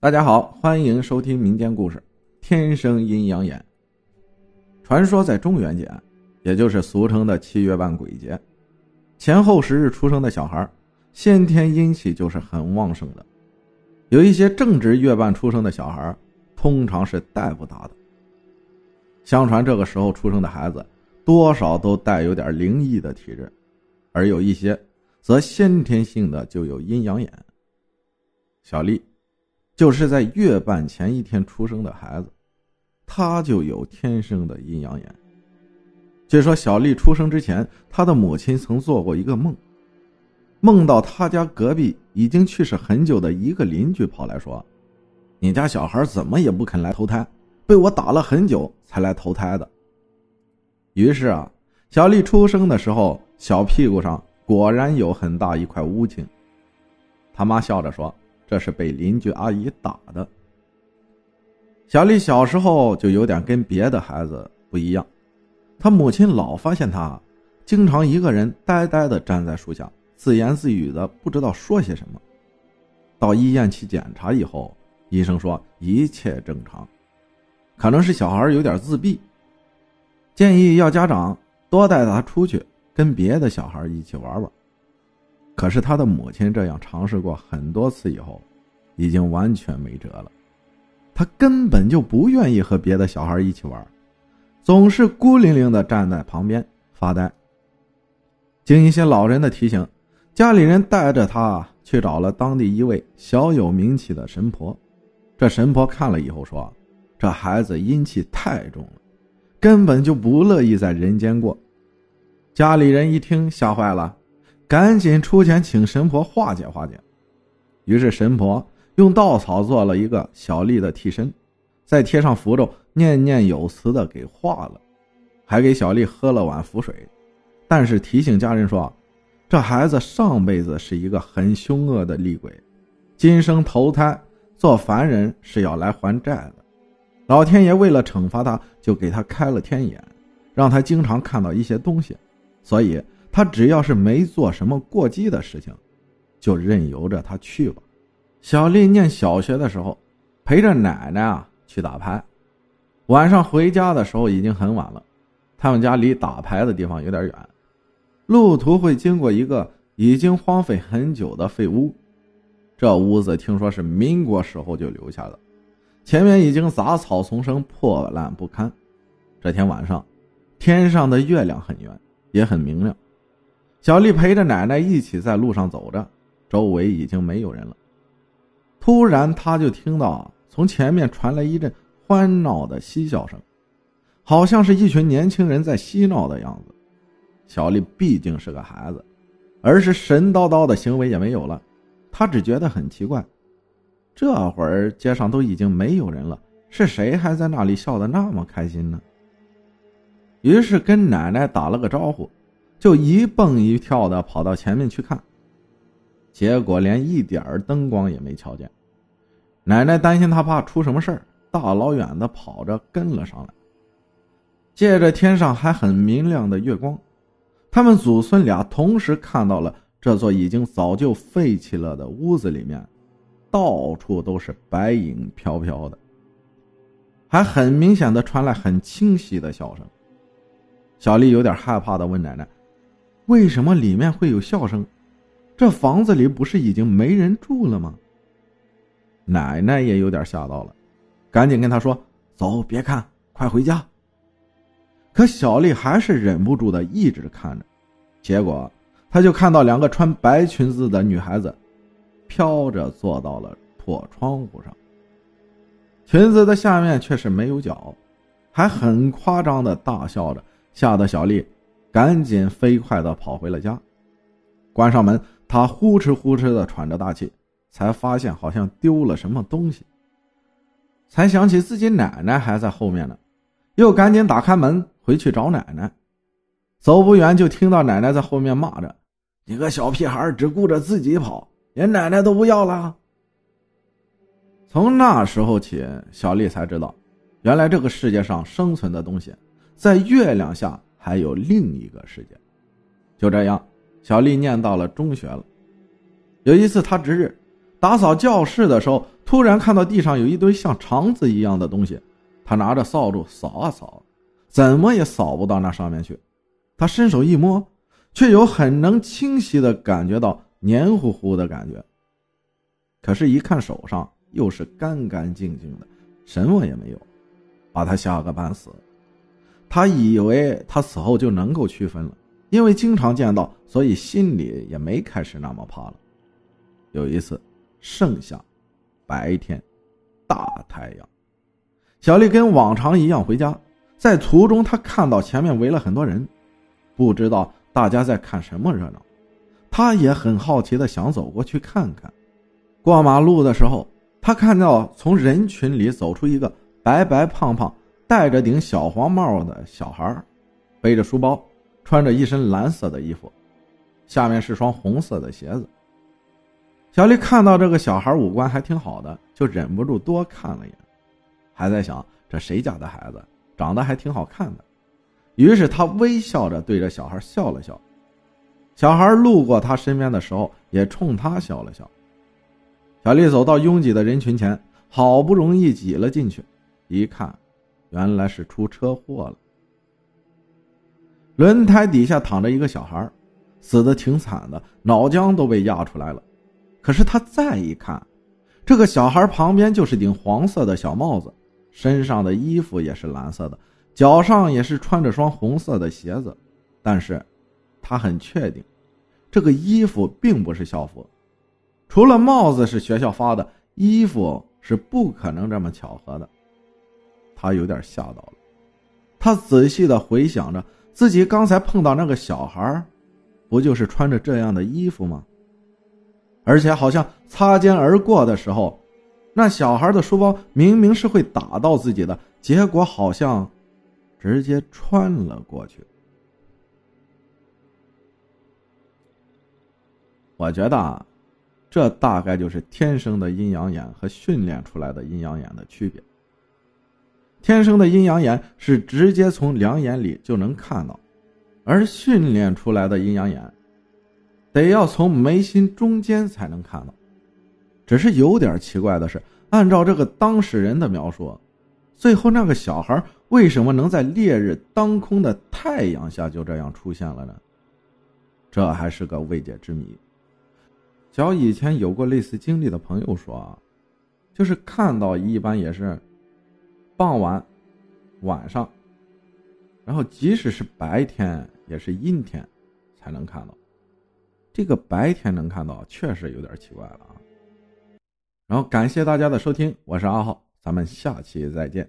大家好，欢迎收听民间故事《天生阴阳眼》。传说在中元节，也就是俗称的七月半鬼节，前后十日出生的小孩，先天阴气就是很旺盛的。有一些正值月半出生的小孩，通常是带不大的。相传这个时候出生的孩子，多少都带有点灵异的体质，而有一些则先天性的就有阴阳眼。小丽。就是在月半前一天出生的孩子，他就有天生的阴阳眼。据说小丽出生之前，她的母亲曾做过一个梦，梦到他家隔壁已经去世很久的一个邻居跑来说：“你家小孩怎么也不肯来投胎，被我打了很久才来投胎的。”于是啊，小丽出生的时候，小屁股上果然有很大一块乌青。他妈笑着说。这是被邻居阿姨打的。小丽小时候就有点跟别的孩子不一样，她母亲老发现她经常一个人呆呆的站在树下，自言自语的，不知道说些什么。到医院去检查以后，医生说一切正常，可能是小孩有点自闭，建议要家长多带他出去跟别的小孩一起玩玩。可是他的母亲这样尝试过很多次以后，已经完全没辙了。他根本就不愿意和别的小孩一起玩，总是孤零零的站在旁边发呆。经一些老人的提醒，家里人带着他去找了当地一位小有名气的神婆。这神婆看了以后说：“这孩子阴气太重了，根本就不乐意在人间过。”家里人一听吓坏了。赶紧出钱请神婆化解化解，于是神婆用稻草做了一个小丽的替身，再贴上符咒，念念有词的给化了，还给小丽喝了碗符水，但是提醒家人说，这孩子上辈子是一个很凶恶的厉鬼，今生投胎做凡人是要来还债的，老天爷为了惩罚他，就给他开了天眼，让他经常看到一些东西，所以。他只要是没做什么过激的事情，就任由着他去吧。小丽念小学的时候，陪着奶奶啊去打牌，晚上回家的时候已经很晚了。他们家离打牌的地方有点远，路途会经过一个已经荒废很久的废屋。这屋子听说是民国时候就留下的，前面已经杂草丛生，破烂不堪。这天晚上，天上的月亮很圆，也很明亮。小丽陪着奶奶一起在路上走着，周围已经没有人了。突然，她就听到从前面传来一阵欢闹的嬉笑声，好像是一群年轻人在嬉闹的样子。小丽毕竟是个孩子，而是神叨叨的行为也没有了，她只觉得很奇怪：这会儿街上都已经没有人了，是谁还在那里笑得那么开心呢？于是跟奶奶打了个招呼。就一蹦一跳的跑到前面去看，结果连一点灯光也没瞧见。奶奶担心他怕出什么事儿，大老远的跑着跟了上来。借着天上还很明亮的月光，他们祖孙俩同时看到了这座已经早就废弃了的屋子里面，到处都是白影飘飘的，还很明显的传来很清晰的笑声。小丽有点害怕的问奶奶。为什么里面会有笑声？这房子里不是已经没人住了吗？奶奶也有点吓到了，赶紧跟他说：“走，别看，快回家。”可小丽还是忍不住的一直看着，结果她就看到两个穿白裙子的女孩子，飘着坐到了破窗户上，裙子的下面却是没有脚，还很夸张的大笑着，吓得小丽。赶紧飞快的跑回了家，关上门，他呼哧呼哧的喘着大气，才发现好像丢了什么东西，才想起自己奶奶还在后面呢，又赶紧打开门回去找奶奶。走不远就听到奶奶在后面骂着：“你个小屁孩，只顾着自己跑，连奶奶都不要了。”从那时候起，小丽才知道，原来这个世界上生存的东西，在月亮下。还有另一个世界，就这样，小丽念到了中学了。有一次，她值日打扫教室的时候，突然看到地上有一堆像肠子一样的东西，她拿着扫帚扫啊扫，怎么也扫不到那上面去。他伸手一摸，却有很能清晰的感觉到黏糊糊的感觉。可是，一看手上又是干干净净的，什么也没有，把他吓个半死。他以为他死后就能够区分了，因为经常见到，所以心里也没开始那么怕了。有一次，盛夏，白天，大太阳，小丽跟往常一样回家，在途中她看到前面围了很多人，不知道大家在看什么热闹，她也很好奇的想走过去看看。过马路的时候，她看到从人群里走出一个白白胖胖。戴着顶小黄帽的小孩，背着书包，穿着一身蓝色的衣服，下面是双红色的鞋子。小丽看到这个小孩五官还挺好的，就忍不住多看了一眼，还在想这谁家的孩子长得还挺好看的。于是她微笑着对着小孩笑了笑。小孩路过她身边的时候，也冲她笑了笑。小丽走到拥挤的人群前，好不容易挤了进去，一看。原来是出车祸了，轮胎底下躺着一个小孩，死的挺惨的，脑浆都被压出来了。可是他再一看，这个小孩旁边就是顶黄色的小帽子，身上的衣服也是蓝色的，脚上也是穿着双红色的鞋子。但是，他很确定，这个衣服并不是校服，除了帽子是学校发的，衣服是不可能这么巧合的。他有点吓到了，他仔细的回想着自己刚才碰到那个小孩，不就是穿着这样的衣服吗？而且好像擦肩而过的时候，那小孩的书包明明是会打到自己的，结果好像直接穿了过去。我觉得啊，这大概就是天生的阴阳眼和训练出来的阴阳眼的区别。天生的阴阳眼是直接从两眼里就能看到，而训练出来的阴阳眼，得要从眉心中间才能看到。只是有点奇怪的是，按照这个当事人的描述，最后那个小孩为什么能在烈日当空的太阳下就这样出现了呢？这还是个未解之谜。较以前有过类似经历的朋友说啊，就是看到一般也是。傍晚、晚上，然后即使是白天也是阴天，才能看到。这个白天能看到，确实有点奇怪了啊。然后感谢大家的收听，我是阿浩，咱们下期再见。